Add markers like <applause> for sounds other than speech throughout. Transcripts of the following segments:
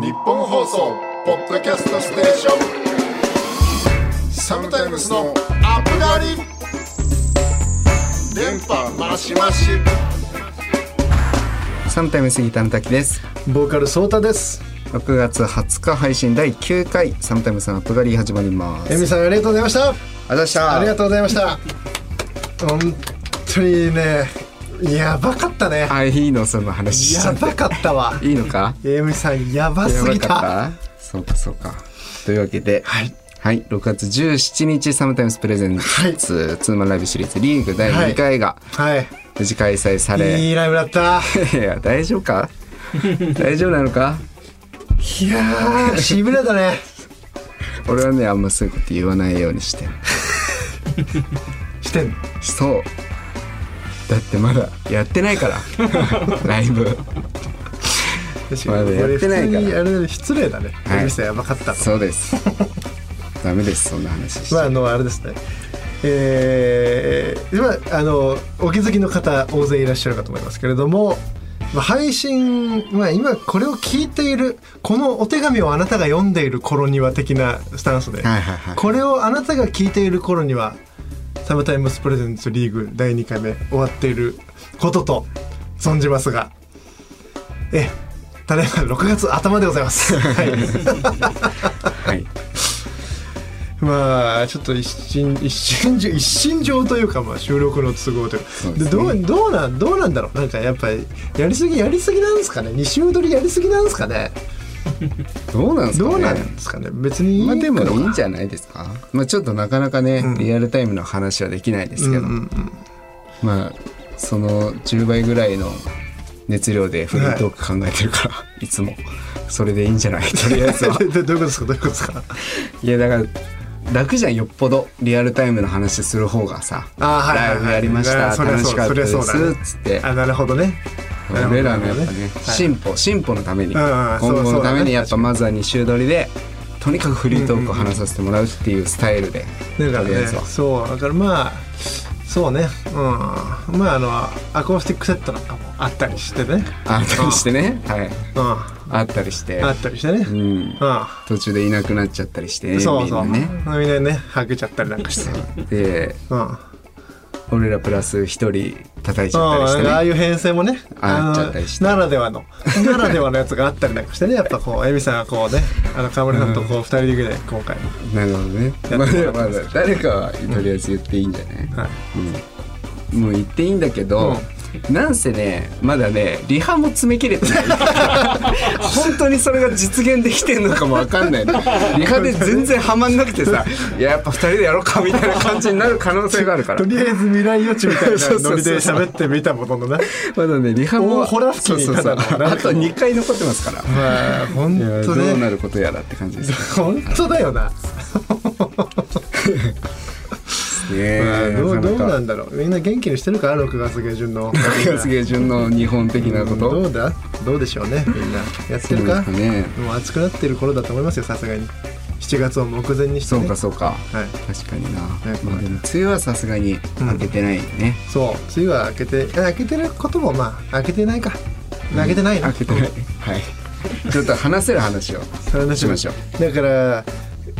日本放送ポッドキャストステーション。サムタイムスのアップガリ電波マシマシサムタイムスギターの滝です。ボーカルソータです。6月20日配信第9回サムタイムスのアップガリー始まります。エミさんありがとうございました。ありがとうございました。ありがとうございました。本当にねやばかったね。あいいのその話やばかったわ。いいのか？エミさんやばすぎやばたかった？そうかそうか。というわけではい。はい6月17日サムタイムスプレゼンツ、はい。ツーマンライブシリーズリーグ第2回がはい。無事開催され、いいライブだった。<laughs> いや大丈夫か？<laughs> 大丈夫なのか？いやーしびれたね。俺はねあんまそういうこと言わないようにしてる。<laughs> してんの？そうだってまだやってないから。<laughs> ライブ。確まだやってないから。失礼だね。はい。やばかったと。そうです。<laughs> ダメですそんな話。まああのあれですね。えー、まああのお気づきの方大勢いらっしゃるかと思いますけれども、まあ、配信、まあ、今これを聞いているこのお手紙をあなたが読んでいる頃には的なスタンスで、はいはいはい。これをあなたが聞いている頃にはサムタイムスプレゼンツリーグ第2回目終わっていることと存じますがえただいま6月頭でございます。<laughs> はい。はいまあちょっと一心一心上一心上というかまあ収録の都合というそうですね。でどうどうなんどうなんだろう。なんかやっぱりやりすぎやりすぎなんですかね。二週撮りやりすぎなんですかねどうなんですかね。どうなんですかね。別にいいまあでもいいんじゃゃないですか。まあちょっとなかなかね、リアルタイムの話はできないですけど、まあその10倍ぐらいの熱量でフリートーク考えてるから、<laughs> い、つも。それでいいんじゃない？とりあえずは。どどういうことですかどういうことですか？いやだから楽じゃんよっぽどリアルタイムの話する方がさあーはいはいはい。ライブやりました楽しかったですそりゃそうだね。つって。あなるほどね俺らのやっぱねはい進歩進歩のために。今後のためにやっぱまずは2週撮りでとにかくフリートークを話させてもらうっていうスタイルでだからねそう。だからまあそうね。うん。まああのアコースティックセットなんかもあったりしてね。あったりしてね。はい。うん。あったりして。あったりしてね。ううん。ん途中でいなくなっちゃったりしてねそうそう。みんなね。みんなねはけちゃったりなんかして。でうん俺らプラス一人叩いちゃったりしてね。ああいう編成もねあのっちゃったりして。ならではのならではのやつがあったりなんかしてねやっぱこう <laughs> エミさんがこうねあの川村さんとこう二人で今回。なるほどね。やまあってもらってまだ誰かはとりあえず言っていいんじゃない？はい。うん、もう言っていいんだけど、なんせねまだねリハも詰め切れてない。<laughs> 本当にそれが実現できてんのかもわかんない。リハで全然ハマんなくてさいややっぱ二人でやろうかみたいな感じになる可能性があるから。とりあえず未来予知みたいなノリで喋ってみたもののね。まだねリハも大ホラ吹きにそうそうそう。ただのあと2回残ってますから。まあ本当どうなねることやらって感じです。本当だよなねまあどうどうなんだろう。みんな元気にしてるか6月下旬の。<laughs> 6月下旬の日本的なこと。どうだ？どうでしょうねみんな。やってるか？ね。もう暑くなってる頃だと思いますよさすがに。7月を目前にして、ね、そうかそうか。はい。確かにな、いまあでも梅雨はさすがに明けてないね、そう。梅雨は明けてあ明けてることもまあ明けてないか。明けてないな開けてない。はい。ちょっと話せる話を話しましょう。だから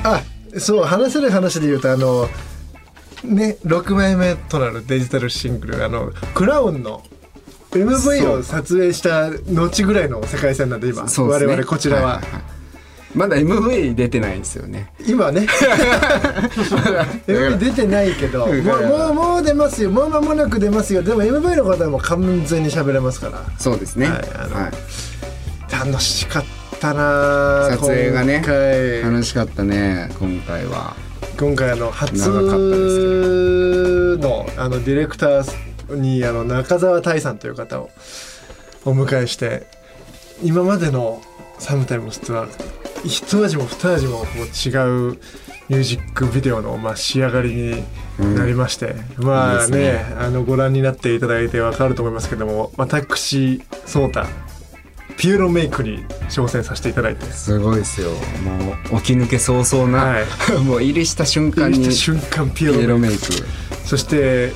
あそう話せる話で言うとあのね6枚目となるデジタルシングルあのクラウンの MV を撮影した後ぐらいの世界線なんで今そうですね。我々こちらは、いいい。まだ MV 出てないんですよね。今ね。<laughs> MV 出てないけどもうもうもう出ますよ。もう間もなく出ますよ。でも MV の方はもう完全に喋れますから。そうですね。はいあの楽しかったな撮影がね。今回。楽しかったね今回は今回あの初のあのディレクターにあの中澤大さんという方をお迎えして今までの「サムタイムス」とは一味も二味もこう違うミュージックビデオの、まあ、仕上がりになりまして、まあねね。あのご覧になっていただいてわかると思いますけども私颯太ピューロメイクに挑戦させていただいて。すごいですよ。もう起き抜け早々な、は <laughs> もう入りした瞬間に入りした瞬間ピピエューロメイク。そして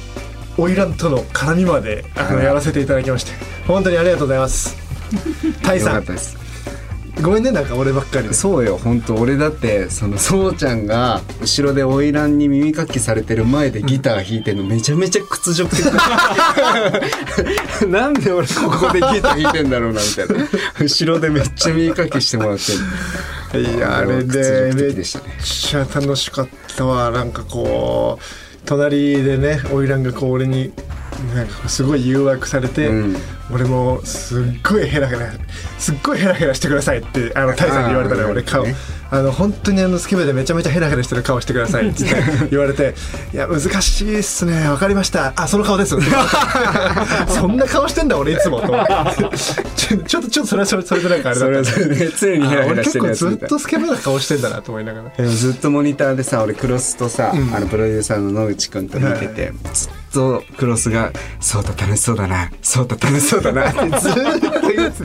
花魁との絡みまであのはい。やらせていただきまして。本当にありがとうございます。タイよさんごめんねなんか俺ばっかりで。そうよ本当俺だってそのそうちゃんが後ろで花魁に耳かきされてる前でギター弾いてるのめちゃめちゃ屈辱的。ななんで俺ここでギター弾いてんだろうなみたいな。後ろでめっちゃ耳かきしてもらってるいやあれでめっちゃ楽しかったわ。なんかこう隣でね花魁がこう俺になんかすごい誘惑されて、うん。俺もすっごいヘラヘラすっごいヘラヘラしてくださいってあのタイさんに言われたのよあー俺顔。ね。あの本当にあのスケベでめちゃめちゃヘラヘラしてる顔してくださいって言われて <laughs>「いや難しいっすね。わかりました。あその顔です」<laughs> そんな顔してんだ俺いつもと思って。<laughs> ちょちょっとちょっとそれはそれそれでなんかあれだったそれはそれで常にヘラヘ俺ラしてる結構ずっやつみたいなとスケベな顔してんだなと思いながら。ずっとモニターでさ俺クロスとさ、あのプロデューサーの野口くんと見てて、ずっとクロスが「そうだ楽しそうだな。そうだ楽しそうだな」っ <laughs> てずっと言って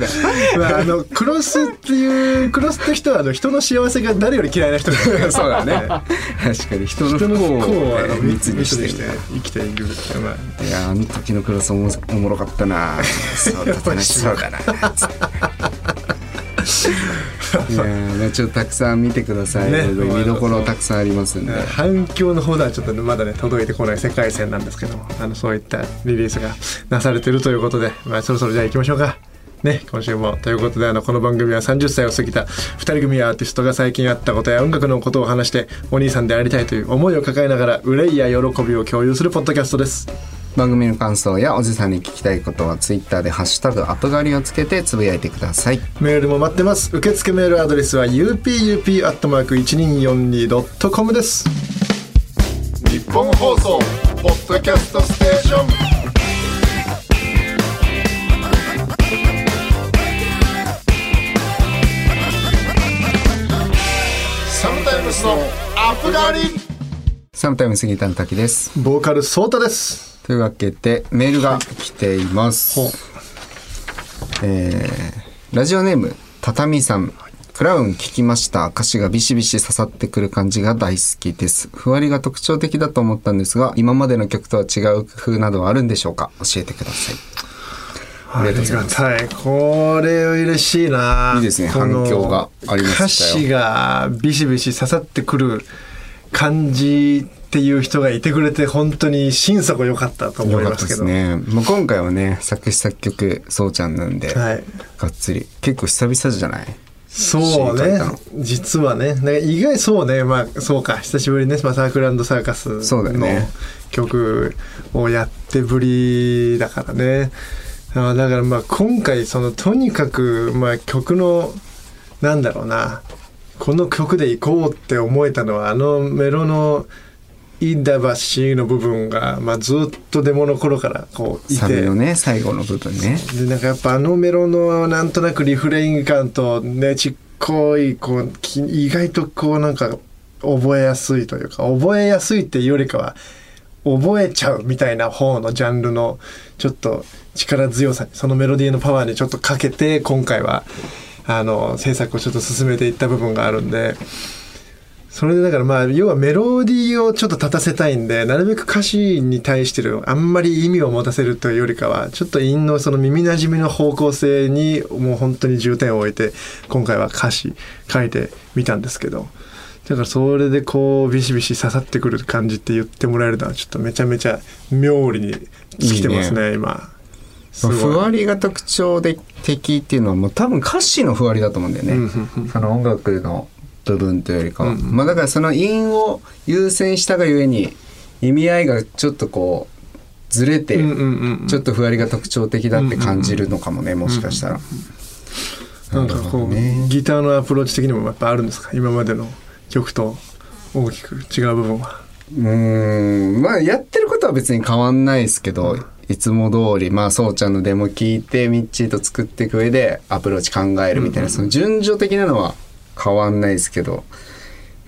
たまあ、あのクロスっていうクロスって人はあの人の幸せが誰より嫌いな人ですね。<laughs> そうだね。確かに人の不幸をね密にして。る生きている、まあ、いやあの時のクロスおもおもろかったな <laughs> そうだ楽しそうだないやまあちょっとたくさん見てください、ね。見どころたくさんありますんで、反響の方ではちょっとまだね届いてこない世界線なんですけどもあのそういったリリースがなされてるということで、まあ、そろそろじゃあ行きましょうか。ね、今週も。ということであのこの番組は30歳を過ぎた2人組アーティストが最近あったことや音楽のことを話してお兄さんでありたいという思いを抱えながら憂いや喜びを共有するポッドキャストです。番組の感想やおじさんに聞きたいことはツイッターで「ハッシュタグ後狩り」をつけてつぶやいてください。メールも待ってます。受付メールアドレスは upup.1242.com です。日本放送ポッドキャストステーション。サムタイムスのアップガリサムタイム杉田の滝です。ボーカルソータですというわけでメールが来ています、ほう。えーラジオネームたたみさん。クラウン聞きました。歌詞がビシビシ刺さってくる感じが大好きです。ふわりが特徴的だと思ったんですが今までの曲とは違う工夫などはあるんでしょうか？教えてください。ありりがとうございます。がたい。これ嬉しいな。いいですね。反響がありましたよ歌詞がビシビシ刺さってくる感じっていう人がいてくれて本当に心底良かったと思いますけど。ね、まあ、今回はね作詞作曲そうちゃんなんで、はい。がっつり。結構久々じゃない？そうね。実はね。ね意外そうね。まあそうか。久しぶりにね、まあ、サークルサーカスそうだよのね。曲をやってぶりだからね。あだからまあ今回そのとにかくまあ曲のなんだろうな。この曲で行こうって思えたのはあのメロの「インダバシ」の部分が、まあ、ずっとデモの頃からこういて。サビのね最後の部分ね。でなんかやっぱあのメロのなんとなくリフレイン感とねちっこいこうき意外とこうなんか覚えやすいというか覚えやすいっていうよりかは覚えちゃうみたいな方のジャンルのちょっと力強さにそのメロディーのパワーにちょっとかけて今回はあの制作をちょっと進めていった部分があるんでそれでだからまあ要はメロディーをちょっと立たせたいんでなるべく歌詞に対してるあんまり意味を持たせるというよりかはちょっと韻のその耳なじみの方向性にもう本当に重点を置いて今回は歌詞書いてみたんですけどだからそれでこうビシビシ刺さってくる感じって言ってもらえるのはちょっとめちゃめちゃ妙利に来てますね今。すごい。ふわりが特徴的っていうのはもう多分歌詞のふわりだと思うんだよね、その音楽の部分というよりかは、うんうん。まあだからその韻を優先したがゆえに意味合いがちょっとこうずれて、うんうんうんうん。ちょっとふわりが特徴的だって感じるのかもね、もしかしたら、なんかこう、ね。ギターのアプローチ的にもやっぱあるんですか？今までの曲と大きく違う部分は。うーん。まあやってることは別に変わんないですけど、いつも通りまあそうちゃんのデモ聞いてミッチーと作っていく上でアプローチ考えるみたいな、その順序的なのは変わんないですけど。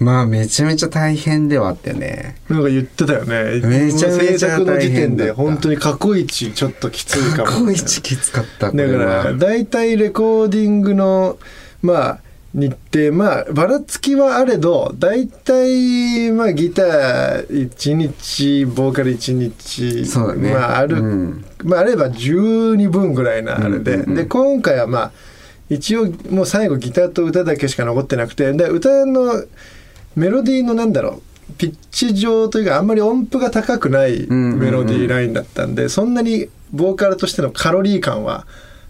まあめちゃめちゃ大変ではあったよね。なんか言ってたよね。めちゃめちゃ制作の時点で本当に過去一ちょっときついかも。過去一きつかったこだから大体レコーディングのまあ日程まあばらつきはあれど大体まあギター1日ボーカル1日そうだね。まあある、うん。まああれば12分ぐらいのあれで、うんうんうん。で今回はまあ一応もう最後ギターと歌だけしか残ってなくてで歌のメロディーのなんだろうピッチ上というかあんまり音符が高くないメロディーラインだったんで、そんなにボーカルとしてのカロリー感は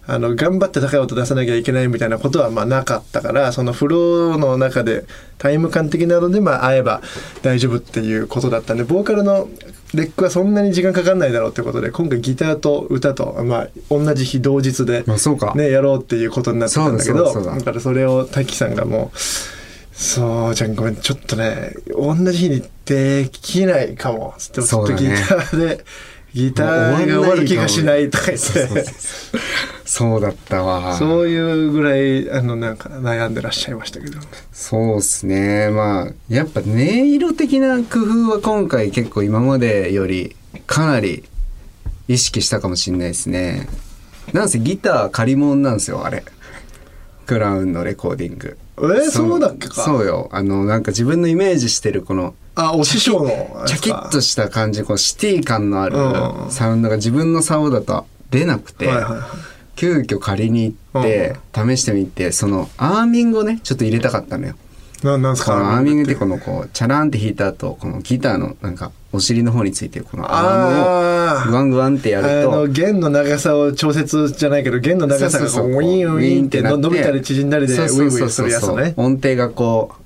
あの頑張って高い音出さなきゃいけないみたいなことはまあなかったからそのフローの中でタイム感的なのでまあ合えば大丈夫っていうことだったんでボーカルのレックはそんなに時間かかんないだろうってことで今回ギターと歌とまあ同じ日同日であそうか。ね、やろうっていうことになってたんだけどだ。からそれを滝さんがもう「そうじゃんごめんちょっとね同じ日にできないかも」つってちょっとギターで、ギターが終わる気がしないとか言って。そうだったわ。そういうぐらいあのなんか悩んでらっしゃいましたけど。そうっすね。まあやっぱ音色的な工夫は今回結構今までよりかなり意識したかもしれないですね。なんせギター借り物なんですよあれ。クラウンのレコーディング。えーそうだっけか。そうよ。あのなんか自分のイメージしてるこのあお師匠のチャキッとした感じこうシティ感のあるうん。サウンドが自したのサウンドだと出なくて、はいはいはい。急遽借りに行って試してみてそのアーミングをねちょっと入れたかったのよ。ななんすか？このアーミングってこのこうチャランって弾いた後このギターのなんかお尻の方についてるこのアームをあグワングワンってやあるとの弦の長さを調節じゃないけど弦の長さがウィンウィンってな伸びたり縮んだりでウィンウィンするやつね。音程がこう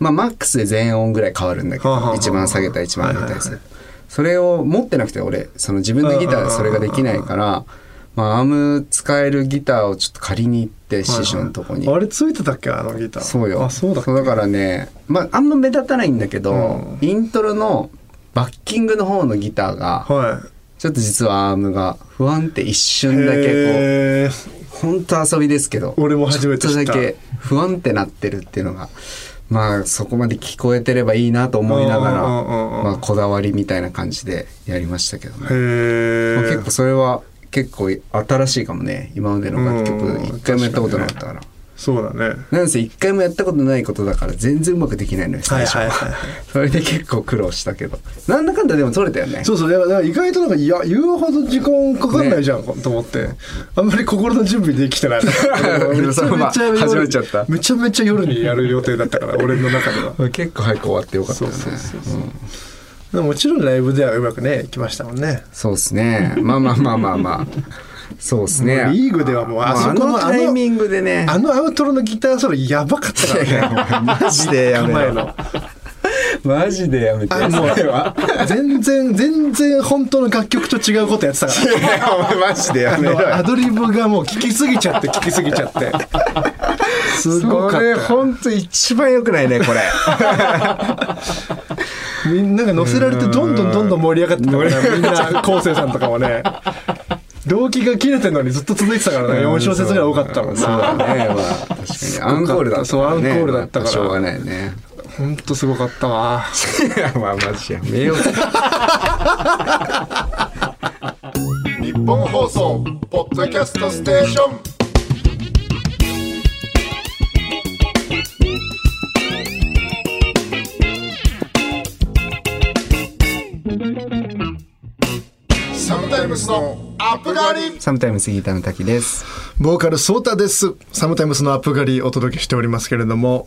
まあマックスで全音ぐらい変わるんだけはあはあはあど一番下げた一番上げたりするはいはい。それを持ってなくて俺その自分のギターでそれができないからまあアーム使えるギターをちょっと借りに行って師匠のとこに。あれついてたっけあのギター。そうよ。あそうだだからねまああんま目立たないんだけど、うん。イントロのバッキングの方のギターがはい。ちょっと実はアームが不安って一瞬だけこうへー。ほんと遊びですけど俺も初めて知った。ちょっとだけ不安ってなってるっていうのがまあそこまで聞こえてればいいなと思いながらまあこだわりみたいな感じでやりましたけどね、まあ結構それは結構新しいかもね。今までの楽曲うん。一回もやったことなかったから。そうだね。なんせ一回もやったことないことだから全然うまくできないのよ最初、はいはい。はいは。いそれで結構苦労したけど。なんだかんだでも取れたよね。そうそうだから意外となんかいや言うほど時間かかんないじゃん、と思って。あんまり心の準備できてない。<laughs> めちゃめちゃ夜始めちゃった。めちゃめちゃ夜にやる予定だったから俺の中では。結構早く終わってよかったよね。そうそうそうそう。でももちろんライブではうまくねいきましたもんね。そうですね。まあまあまあまあまあそうですね。リーグではもうああそこののタイミングでね。あのアウトロのギターソロやばかったからね。マジでやめろ <laughs> マジでやめて。あもう全然全然本当の楽曲と違うことやってたから。いやお前マジでやあめろアドリブがもう聞きすぎちゃって聞きすぎちゃって。<laughs> すごかそれった本当一番良くないねこれ。<laughs> みんなが乗せられてどんどんどんどん盛り上がってたからみんな昴生さんとかもね動機が切れてるのにずっと続いてたからね4小節ぐらい多かったもんそうだなね。まあ確かに。アンコールだったからね。そうアンコールだったからしょうがないね。ほんとすごかったわ。<laughs> いやまあマジや。めよう日本放送ポッドキャストステーションサムタイムスギターの滝です。ボーカルソータです。サムタイムスのアップ狩りお届けしておりますけれども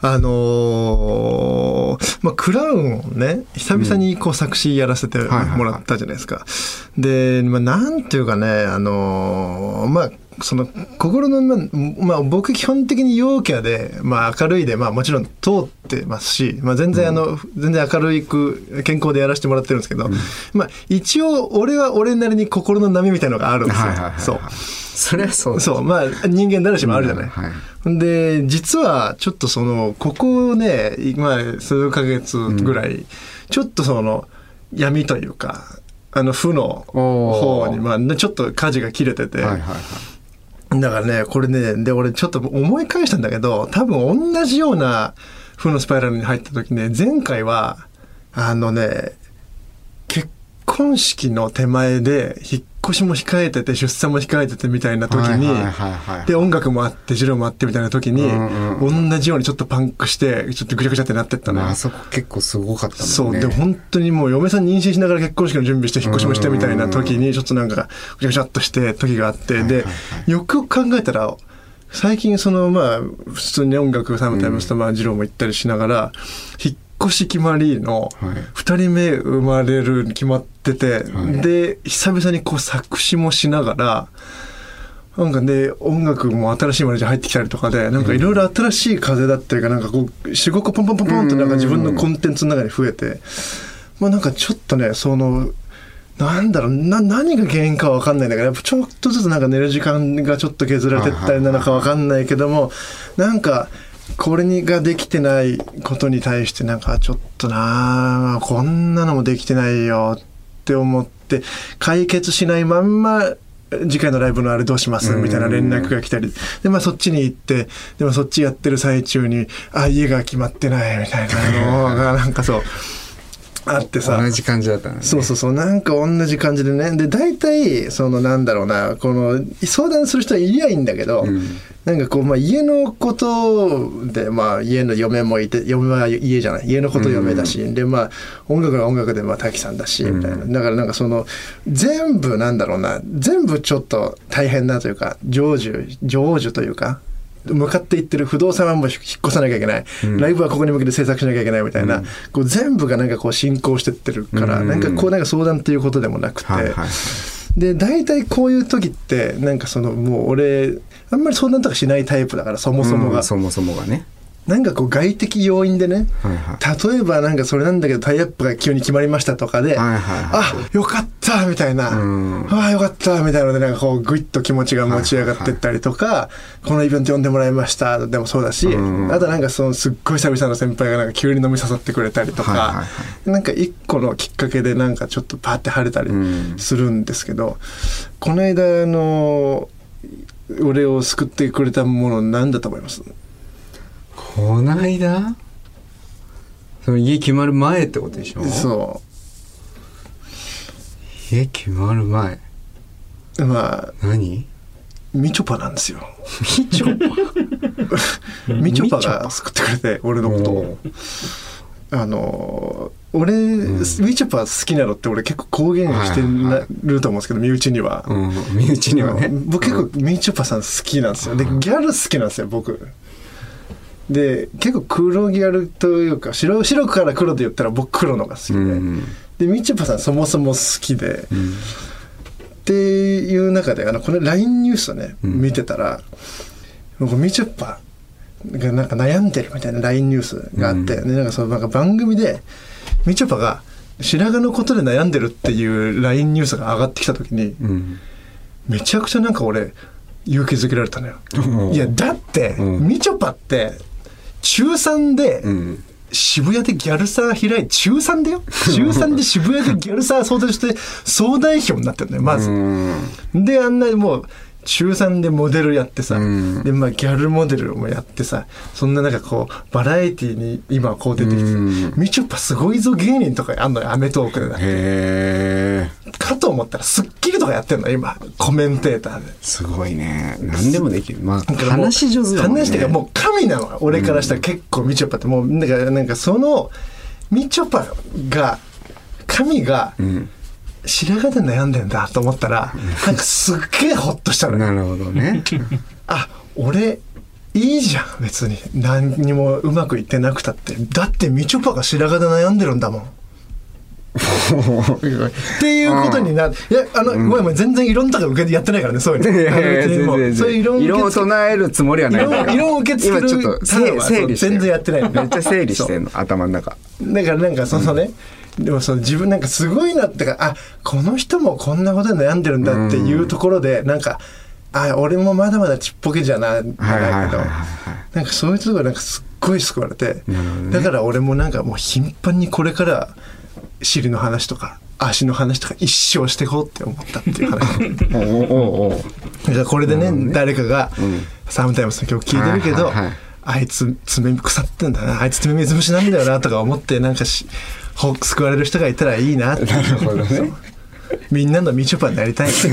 あのーまあ、クラウンをね久々にこう作詞やらせてもらったじゃないですか。で、まあ、なんていうかね、あのーまあその心の、まあまあ、僕基本的に陽キャで、まあ、明るいで、まあ、もちろん通ってますし、まあ、全然あの、全然明るく健康でやらせてもらってるんですけど、まあ、一応俺は俺なりに心の波みたいのがあるんですよ。はいはいはいはい。そう。それはそうだそう、まあ、人間誰しもあるじゃない。はいで、実は、ちょっとその、ここね、まあ、数ヶ月ぐらい、ちょっとその、闇というか、あの、負の方に、まあ、ちょっと舵が切れてて、はいはいはい。だからね、これね、で、俺ちょっと思い返したんだけど、多分同じような負のスパイラルに入った時ね、前回は、あのね、結婚式の手前で、引っ越しも控えてて、出産も控えててみたいな時に、で、音楽もあって、授業もあってみたいな時に、同じようにちょっとパンクして、ちょっとぐちゃぐちゃってなってったのよ。まああそこ結構すごかったそう、もんね。で、本当にもう嫁さん妊娠しながら結婚式の準備して引っ越しもしてみたいな時に、ちょっとなんか、ぐちゃぐちゃっとして時があって、で、よくよく考えたら、最近そのまあ普通に音楽サムタイムスとまあジローも行ったりしながら、引っ越し決まりのはい。2人目生まれるに決まってて、はい。で久々にこう作詞もしながらなんかね音楽も新しいマネージャー入ってきたりとかでなんかいろいろ新しい風だったりかなんかこう45個ポンポンポンポンとなんか自分のコンテンツの中に増えて、まあなんかちょっとねそのなんだろうな何が原因かわかんないんだけどやっぱちょっとずつなんか寝る時間がちょっと削られてったりなのかわかんないけどもなんかこれにができてないことに対してなんかちょっとなあこんなのもできてないよって思って解決しないまんま次回のライブのあれどうしますみたいな連絡が来たり。でまあそっちに行ってでもそっちやってる最中にあ家が決まってないみたいなのがなんかそうあってさ。同じ感じだったのね。そうそうそうなんか同じ感じでね。で大体そのなんだろうなこの相談する人はいりゃいいんだけど、うん。なんかこう、まあ、家のことで、まあ、家の嫁もいて嫁は家じゃない。家のこと嫁だし、でまあ音楽は音楽でまあ滝さんだしみたいな、だからなんかその全部なんだろうな。全部ちょっと大変なというか成就成就というか向かっていってる不動産はもう引っ越さなきゃいけない、ライブはここに向けて制作しなきゃいけないみたいな、こう全部がなんかこう進行してってるから、うんなんかこうなんか相談っていうことでもなくて、はいはい。で大体こういう時ってなんかそのもう俺あんまり相談とかしないタイプだからそもそもが、うんそもそもがねなんかこう外的要因でねはいはい。例えばなんかそれなんだけどタイアップが急に決まりましたとかで、はいはいはいあよかったみたいな、うん。ああよかったみたいなのでなんかこうグイッと気持ちが持ち上がってったりとか、このイベント呼んでもらいました。でもそうだし、うん。あとなんかそのすっごい久々の先輩がなんか急に飲み誘ってくれたりとか、はいはいはなんか一個のきっかけでなんかちょっとパーって晴れたりうんするんですけど、この間あの俺を救ってくれたもの何だと思います？こないだその家決まる前ってことでしょ？そ家決まる前？うまあ何？みちょぱなんですよ。みちょぱ？<laughs> みちょぱが救ってくれて俺のことを。あの俺、みちょぱ好きなのって俺結構公言してなると思うんですけど、身内には、うん。身内にはね。僕結構みちょぱさん好きなんですよ。でギャル好きなんですよ僕で結構黒ギャルというか白白から黒で言ったら僕黒のが好きで、うんでみちょぱさんそもそも好きで、っていう中であのこの LINE ニュースをね、ん。見てたら僕みちょぱがなんか悩んでるみたいな LINE ニュースがあって、でなんかそのなんか番組でみちょぱが白髪のことで悩んでるっていう LINE ニュースが上がってきた時にうん。めちゃくちゃなんか俺勇気づけられたのよ。いやだって、うん。みちょぱって中3で、うん。渋谷でギャルサー開い中3だよ？中3で渋谷でギャルサー相談して総代表になってるのよまず、うん。であんなにもう中3でモデルやってさ、うん。でまあギャルモデルもやってさそんな中こうバラエティーに今こう出てきてうん。みちょぱすごいぞ芸人とかあんのよアメトークで。なへえかと思ったら『スッキリ』とかやってんの今。コメンテーターで。すごいね。何でもできる。まあ話し上手だもんね。話してかもう神なの俺からしたら結構みちょぱって。もうだからなんかそのみちょぱが神がうん白髪で悩んでんだと思ったらなんかすっげえホッとしたのよ。なるほどね。あ俺いいじゃん別に。何にもうまくいってなくたって。だってみちょぱが白髪で悩んでるんだもん。<laughs> っていうことになる、いやあの、ごめんごめん全然異論とか受けてやってないからねそういうの。いやいや全然そういう異論異論を唱えるつもりはない。んだよ異論を受け付ける今ちょっと整整理してる。全然やってないの。めっちゃ整理してんの頭の中。だからなんかそのね、でもその自分なんかすごいなってかあこの人もこんなことで悩んでるんだっていうところでなんかあ俺もまだまだちっぽけじゃなないけどはいはいはいはいはい。なんかそういうところなんかすっごい救われて、ね。だから俺もなんかもう頻繁にこれから尻の話とか足の話とか一生していこうって思ったっていう話。<laughs> だからこれでね誰かが、サムタイムスの曲聴いてるけど、はいはいはいあいつ爪腐ってんだなあいつ爪水虫なんだよなとか思ってなんかしほ救われる人がいたらいいなって。なるほどね。みんなのみちょぱになりたい。サ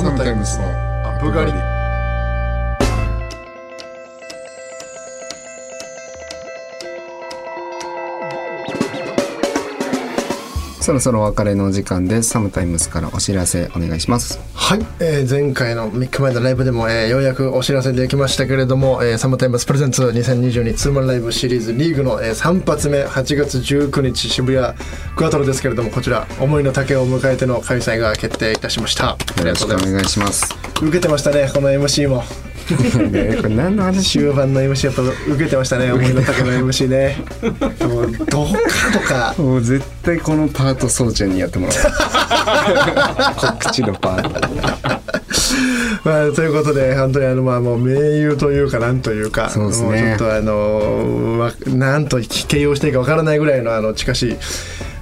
ムタイムスのアップガリそろそろお別れのお時間です。サムタイムスからお知らせお願いします。はい、えー前回の3日前のライブでも、えーようやくお知らせできましたけれども、えーサムタイムスプレゼンツ2022ツーマンライブシリーズリーグの、えー3発目8月19日渋谷クアトロですけれどもこちら思いの丈を迎えての開催が決定いたしました。よろしくお願いします。受けてましたねこの MC もね。これ何の話終盤の MC やっぱ受けてましたね。思いの丈の MC ね。もうどうかとか。もう絶対このパートそうちゃんにやってもらおう。<laughs> 告知のパート。<laughs> まあ、ということで本当にあのまあもう名優というかなんというかそうですね。もうちょっとあのわなんと形容していいかわからないぐらいのあの近しい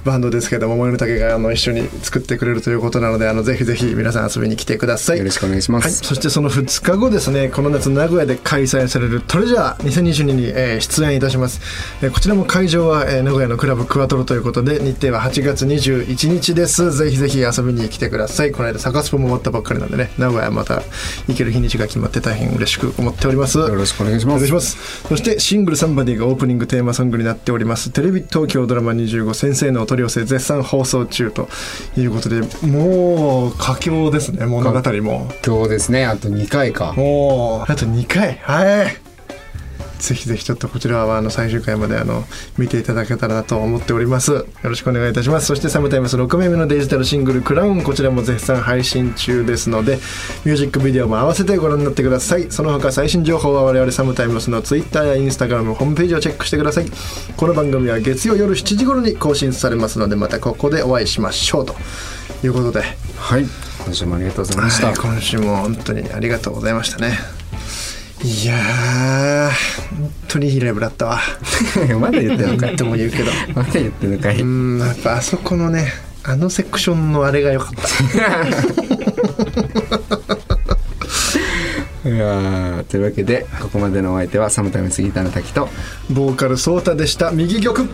バンドですけども森の竹があの一緒に作ってくれるということなのであのぜひぜひ皆さん遊びに来てください。よろしくお願いします。はい、そしてその2日後ですねこの夏名古屋で開催されるトレジャー2022に、えー出演いたします、えーこちらも会場は、えー名古屋のクラブクワトロということで日程は8月21日です。ぜひぜひ遊びに来てください。この間サカスポも終わったばっかりなんでね。名古屋また行ける日にちが決まって大変嬉しく思っております。よろしくお願いしおます。願いします。そしてシングル「サンバディ」がオープニングテーマソングになっております。テレビ東京ドラマ25先生のお取り寄せ絶賛放送中ということでもう佳境ですね物語も。佳境ですねあと2回かもうあと2回はいぜひぜひちょっとこちらはあの最終回まであの見ていただけたらなと思っております。よろしくお願いいたします。そしてサムタイムス6名目のデジタルシングル「クラウン」こちらも絶賛配信中ですのでミュージックビデオも合わせてご覧になってください。その他最新情報は我々サムタイムスの Twitter や Instagram ホームページをチェックしてください。この番組は月曜夜7時頃に更新されますのでまたここでお会いしましょう。ということで。はい。今週もありがとうございました、はい、今週も本当にありがとうございましたねいやー本当にいいライブだったわ。<laughs> まだ言ってんのかい。何とも言うけど。まだ言ってんのかい。うんやっぱあそこのねあのセクションのあれが良かった。<laughs> いやーというわけでここまでのお相手はサムタイムスギターの滝とボーカルソータでした。右玉